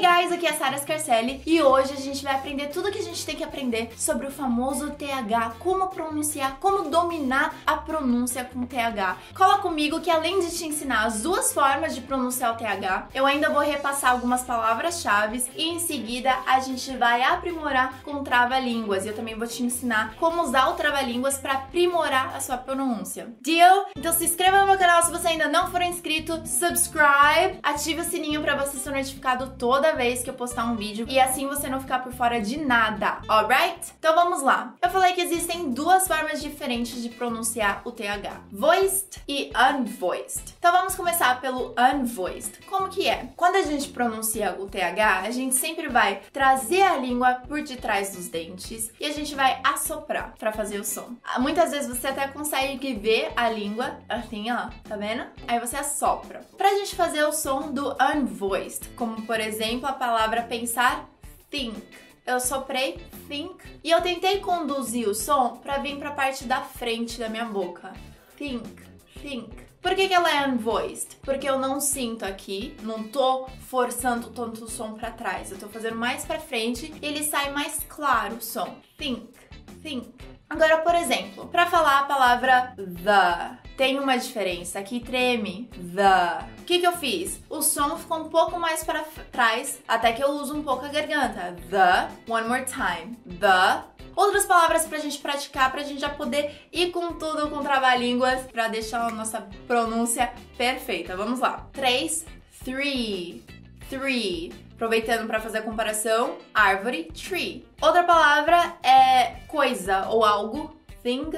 Hey guys, aqui é a Sara Scarcelli e hoje a gente vai aprender tudo que a gente tem que aprender sobre o famoso TH, como pronunciar, como dominar a pronúncia com TH. Cola comigo que além de te ensinar as duas formas de pronunciar o TH, eu ainda vou repassar algumas palavras-chave e em seguida a gente vai aprimorar com trava-línguas. Eu também vou te ensinar como usar o trava-línguas para aprimorar a sua pronúncia. Deal? Então se inscreva no meu canal se você ainda não for inscrito, subscribe, ative o sininho para você ser notificado toda vez que eu postar um vídeo e assim você não ficar por fora de nada, alright? Então vamos lá. Eu falei que existem duas formas diferentes de pronunciar o TH: voiced e unvoiced. Então vamos começar pelo unvoiced. Como que é? Quando a gente pronuncia o TH, a gente sempre vai trazer a língua por detrás dos dentes e a gente vai assoprar para fazer o som. Muitas vezes você até consegue ver a língua assim, ó, tá vendo? Aí você assopra. Pra gente fazer o som do unvoiced, como por exemplo a palavra pensar, think eu soprei think e eu tentei conduzir o som para vir para a parte da frente da minha boca. Think, think. Por que, que ela é unvoiced? Porque eu não sinto aqui, não tô forçando tanto o som para trás. Eu tô fazendo mais para frente e ele sai mais claro o som. Think, think. Agora, por exemplo, para falar a palavra the, tem uma diferença. Aqui treme the. O que, que eu fiz? O som ficou um pouco mais para trás, até que eu uso um pouco a garganta. The, one more time. The. Outras palavras pra gente praticar, pra gente já poder ir com tudo com trava-línguas, pra deixar a nossa pronúncia perfeita. Vamos lá. Três, three, three. Aproveitando para fazer a comparação, árvore, tree. Outra palavra é coisa ou algo, thing,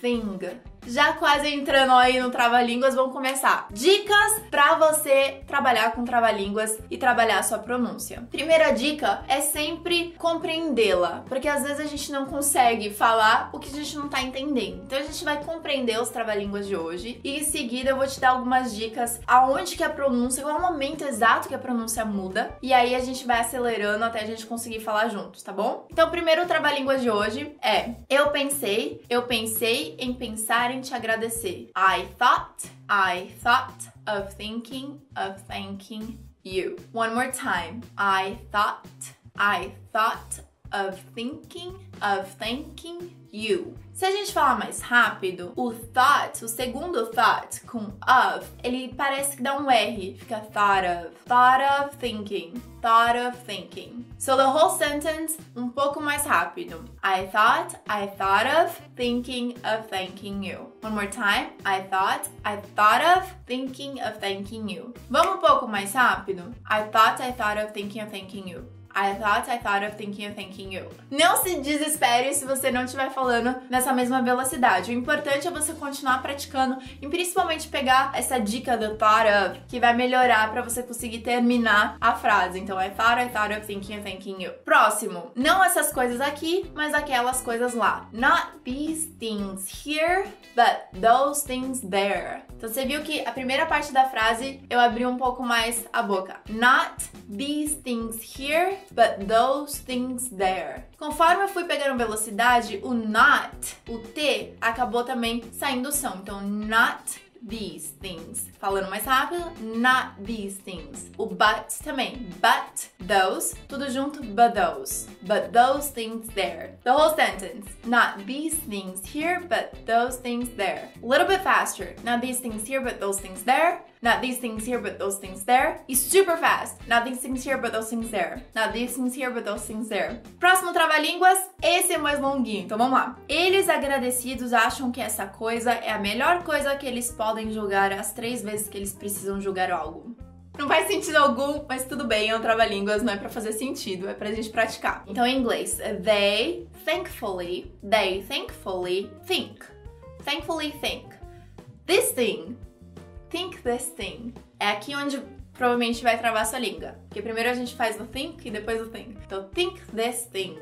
thing. Já quase entrando aí no trava-línguas, vamos começar. Dicas para você trabalhar com trava-línguas e trabalhar a sua pronúncia. Primeira dica é sempre compreendê-la, porque às vezes a gente não consegue falar o que a gente não tá entendendo. Então a gente vai compreender os trava-línguas de hoje e em seguida eu vou te dar algumas dicas aonde que a pronúncia, qual é o momento exato que a pronúncia muda, e aí a gente vai acelerando até a gente conseguir falar juntos, tá bom? Então, primeiro trava-línguas de hoje é eu pensei, eu pensei em pensar em te agradecer. I thought, I thought of thinking of thanking you. One more time. I thought, I thought of thinking of thanking you. Se a gente falar mais rápido, o thought, o segundo thought com of, ele parece que dá um R, fica thought of, thought of thinking, thought of thinking. So the whole sentence um pouco mais rápido. I thought, I thought of thinking of thanking you. One more time. I thought, I thought of thinking of thanking you. Vamos um pouco mais rápido. I thought, I thought of thinking of thanking you. I thought, I thought of thinking of thanking you. Não se desespere se você não estiver falando nessa mesma velocidade. O importante é você continuar praticando e principalmente pegar essa dica do thought of, que vai melhorar para você conseguir terminar a frase. Então, I thought, I thought of thinking of thanking you. Próximo, não essas coisas aqui, mas aquelas coisas lá. Not these things here, but those things there. Então, você viu que a primeira parte da frase eu abri um pouco mais a boca. Not these things here, but those things there. Conforme eu fui pegando velocidade, o not, o T, acabou também saindo o som. Então, not these things. Falando mais rápido, not these things. O but também. But those, tudo junto, but those. But those things there. The whole sentence. Not these things here, but those things there. A little bit faster. Not these things here, but those things there. Not these things here, but those things there. E super fast. Not these things here, but those things there. Not these things here, but those things there. Próximo trava-línguas, esse é mais longuinho. Então vamos lá. Eles agradecidos acham que essa coisa é a melhor coisa que eles podem julgar as três vezes que eles precisam julgar algo. Não faz sentido algum, mas tudo bem, é um trava-línguas, não é pra fazer sentido, é pra gente praticar. Então em inglês, they thankfully, they thankfully think. Thankfully think. This thing think this thing. É aqui onde provavelmente vai travar sua língua. Porque primeiro a gente faz o think e depois o think. Então, think this thing.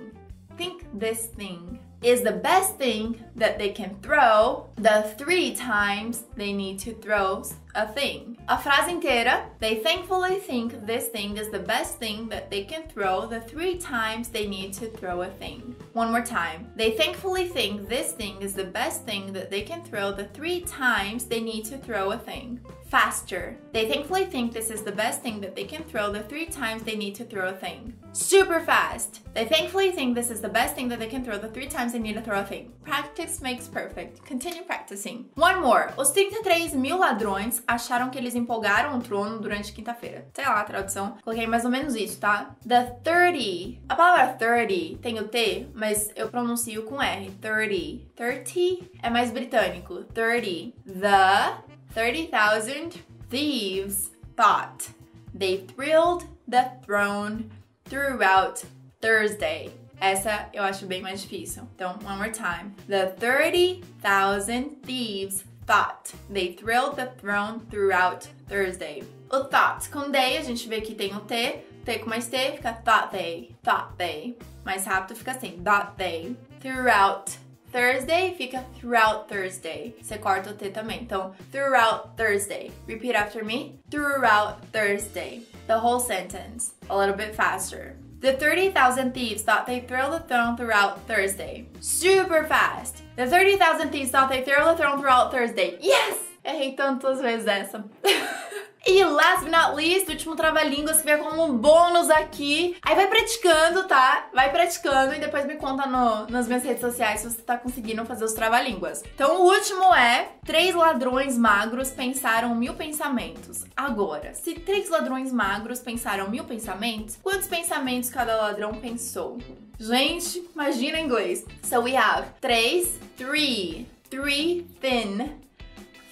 Think this thing is the best thing that they can throw the three times they need to throw a thing. A frase inteira, they thankfully think this thing is the best thing that they can throw the three times they need to throw a thing. One more time. They thankfully think this thing is the best thing that they can throw the three times they need to throw a thing. Faster. They thankfully think this is the best thing that they can throw the three times they need to throw a thing. Super fast. They thankfully think this is the best thing that they can throw the three times they need to throw a thing. Practice makes perfect. Continue practicing. One more. Os 33 mil ladrões acharam que eles empolgaram o trono durante quinta-feira. Sei lá a tradução. Coloquei mais ou menos isso, tá? The 30. A palavra 30 tem o T, mas eu pronuncio com R. 30. 30 é mais britânico. 30. The 30,000 thieves thought they thrilled the throne throughout Thursday. Essa eu acho bem mais difícil. Então, one more time. The 30,000 thieves thought they thrilled the throne throughout Thursday. O thought com they, a gente vê que tem o T. T com mais T fica thought they, thought they. Mais rápido fica assim, thought they. Throughout Thursday fica throughout Thursday. Você corta o T também. Então, throughout Thursday. Repeat after me. Throughout Thursday. The whole sentence. A little bit faster. The 30,000 thieves thought they thrilled the throne throughout Thursday. Super fast. The 30,000 thieves thought they thrilled the throne throughout Thursday. Yes! Errei tantas vezes essa. E last but not least, o último trava-línguas que vem como um bônus aqui. Aí vai praticando, tá? Vai praticando e depois me conta no, nas minhas redes sociais se você tá conseguindo fazer os trava-línguas. Então o último é: três ladrões magros pensaram mil pensamentos. Agora, se três ladrões magros pensaram mil pensamentos, quantos pensamentos cada ladrão pensou? Gente, imagina em inglês. So we have três, three, three thin,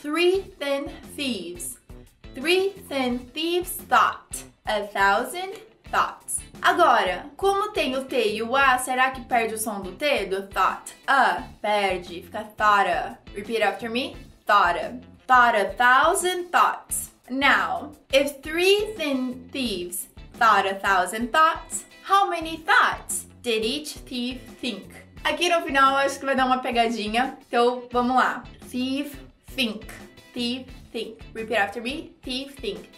three thin thieves. Thousand thoughts. Agora, como tem o T e o A, será que perde o som do T do thought? A perde, fica thoughta. Repeat after me. Thoughta. Thought a thousand thoughts. Now, if three thin thieves thought a thousand thoughts, how many thoughts did each thief think? Aqui no final acho que vai dar uma pegadinha. Então, vamos lá. Thief, think. Thief, think. Repeat after me. Thief, think.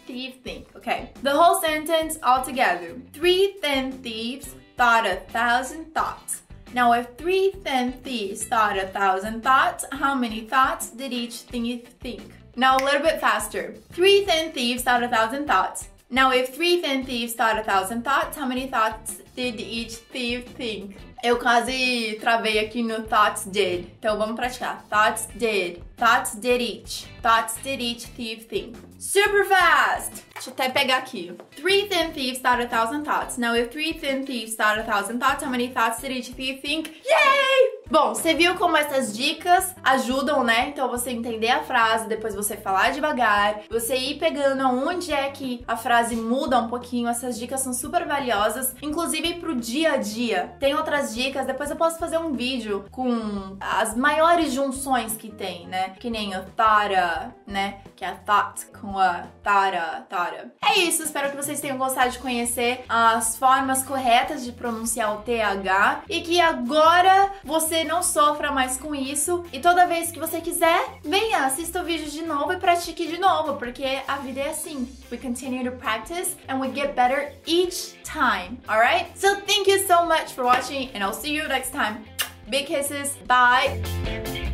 The whole sentence altogether. Three thin thieves thought a thousand thoughts. Now, if three thin thieves thought a thousand thoughts, how many thoughts did each thief think? Now, a little bit faster. Three thin thieves thought a thousand thoughts. Now, if three thin thieves thought a thousand thoughts, how many thoughts did each thief think? Eu quase travei aqui no thoughts did. Então vamos praticar. Thoughts did. Thoughts did each. Thoughts did each thief think. Super fast! Deixa eu até pegar aqui. Three thin thieves thought a thousand thoughts. Now, if three thin thieves thought a thousand thoughts, how many thoughts did each thief think? Yay! Bom, você viu como essas dicas ajudam, né? Então você entender a frase, depois você falar devagar, você ir pegando aonde é que a frase muda um pouquinho. Essas dicas são super valiosas, inclusive pro dia a dia. Tem outras dicas, depois eu posso fazer um vídeo com as maiores junções que tem, né? Que nem o thought, né? Que é a thought com a thought, thought. É isso, espero que vocês tenham gostado de conhecer as formas corretas de pronunciar o TH e que agora não sofra mais com isso. E toda vez que você quiser, venha, assista o vídeo de novo e pratique de novo, porque a vida é assim. We continue to practice and we get better each time, alright? So thank you so much for watching and I'll see you next time. Big kisses, bye!